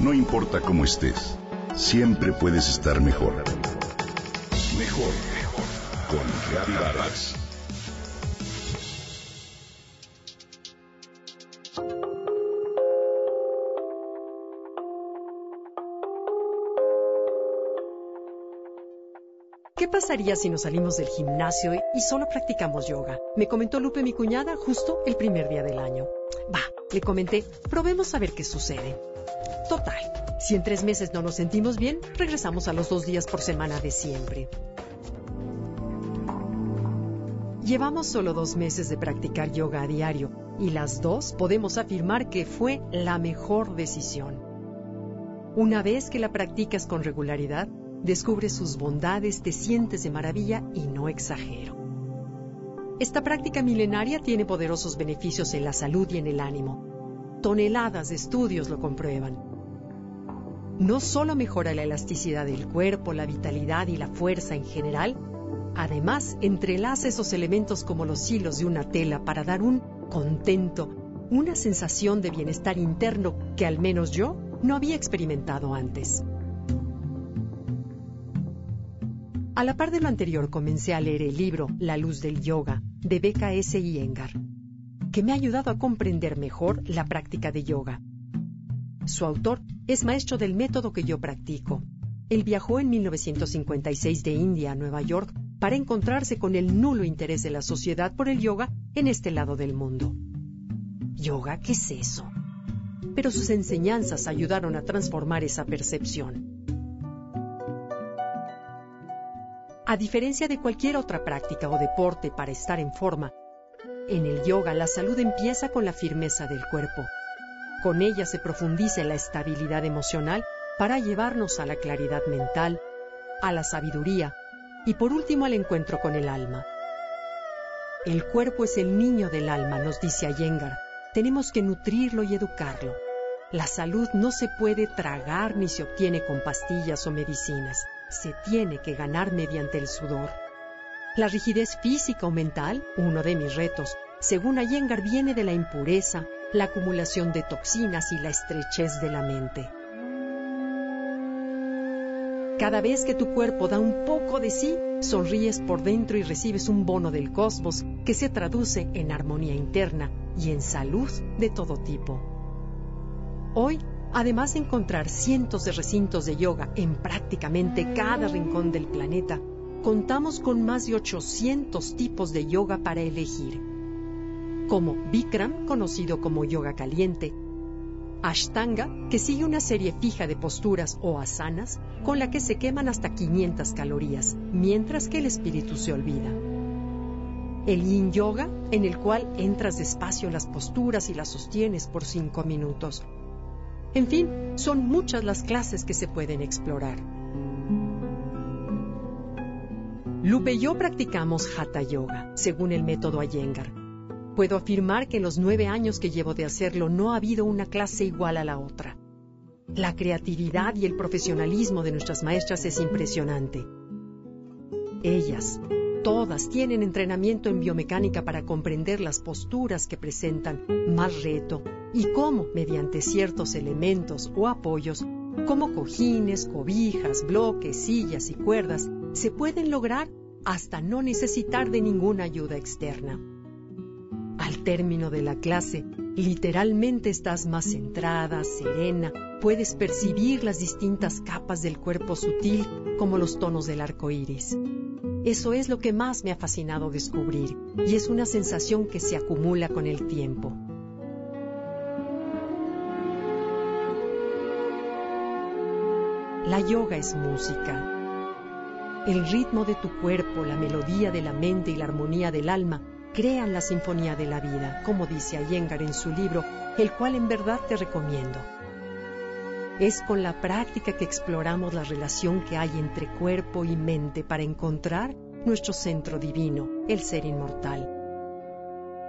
No importa cómo estés, siempre puedes estar mejor. Mejor, mejor. Con Reavivadas. ¿Qué pasaría si nos salimos del gimnasio y solo practicamos yoga? Me comentó Lupe, mi cuñada, justo el primer día del año. Va, le comenté, probemos a ver qué sucede. Total, si en tres meses no nos sentimos bien, regresamos a los dos días por semana de siempre. Llevamos solo dos meses de practicar yoga a diario y las dos podemos afirmar que fue la mejor decisión. Una vez que la practicas con regularidad, descubres sus bondades, te sientes de maravilla y no exagero. Esta práctica milenaria tiene poderosos beneficios en la salud y en el ánimo. Toneladas de estudios lo comprueban. No solo mejora la elasticidad del cuerpo, la vitalidad y la fuerza en general, además entrelaza esos elementos como los hilos de una tela para dar un contento, una sensación de bienestar interno que al menos yo no había experimentado antes. A la par de lo anterior comencé a leer el libro La luz del yoga de Becca S. Iyengar, que me ha ayudado a comprender mejor la práctica de yoga. Su autor es maestro del método que yo practico. Él viajó en 1956 de India a Nueva York para encontrarse con el nulo interés de la sociedad por el yoga en este lado del mundo. ¿Yoga qué es eso? Pero sus enseñanzas ayudaron a transformar esa percepción. A diferencia de cualquier otra práctica o deporte para estar en forma, en el yoga la salud empieza con la firmeza del cuerpo. Con ella se profundiza la estabilidad emocional para llevarnos a la claridad mental, a la sabiduría y por último al encuentro con el alma. El cuerpo es el niño del alma, nos dice Ayengar. Tenemos que nutrirlo y educarlo. La salud no se puede tragar ni se obtiene con pastillas o medicinas se tiene que ganar mediante el sudor. La rigidez física o mental, uno de mis retos, según Ayengar, viene de la impureza, la acumulación de toxinas y la estrechez de la mente. Cada vez que tu cuerpo da un poco de sí, sonríes por dentro y recibes un bono del cosmos que se traduce en armonía interna y en salud de todo tipo. Hoy Además de encontrar cientos de recintos de yoga en prácticamente cada rincón del planeta, contamos con más de 800 tipos de yoga para elegir, como Bikram, conocido como yoga caliente, Ashtanga, que sigue una serie fija de posturas o asanas con la que se queman hasta 500 calorías, mientras que el espíritu se olvida. El Yin Yoga, en el cual entras despacio en las posturas y las sostienes por 5 minutos en fin, son muchas las clases que se pueden explorar. Lupe y yo practicamos Hatha Yoga, según el método Iyengar. Puedo afirmar que en los nueve años que llevo de hacerlo no ha habido una clase igual a la otra. La creatividad y el profesionalismo de nuestras maestras es impresionante. Ellas, Todas tienen entrenamiento en biomecánica para comprender las posturas que presentan más reto y cómo, mediante ciertos elementos o apoyos, como cojines, cobijas, bloques, sillas y cuerdas, se pueden lograr hasta no necesitar de ninguna ayuda externa. Término de la clase, literalmente estás más centrada, serena, puedes percibir las distintas capas del cuerpo sutil como los tonos del arco iris. Eso es lo que más me ha fascinado descubrir y es una sensación que se acumula con el tiempo. La yoga es música. El ritmo de tu cuerpo, la melodía de la mente y la armonía del alma crean la sinfonía de la vida, como dice Ayengar en su libro, el cual en verdad te recomiendo. Es con la práctica que exploramos la relación que hay entre cuerpo y mente para encontrar nuestro centro divino, el ser inmortal.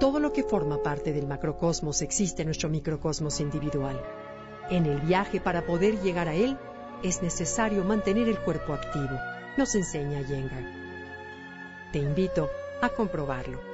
Todo lo que forma parte del macrocosmos existe en nuestro microcosmos individual. En el viaje para poder llegar a él es necesario mantener el cuerpo activo, nos enseña Yengar. Te invito a comprobarlo.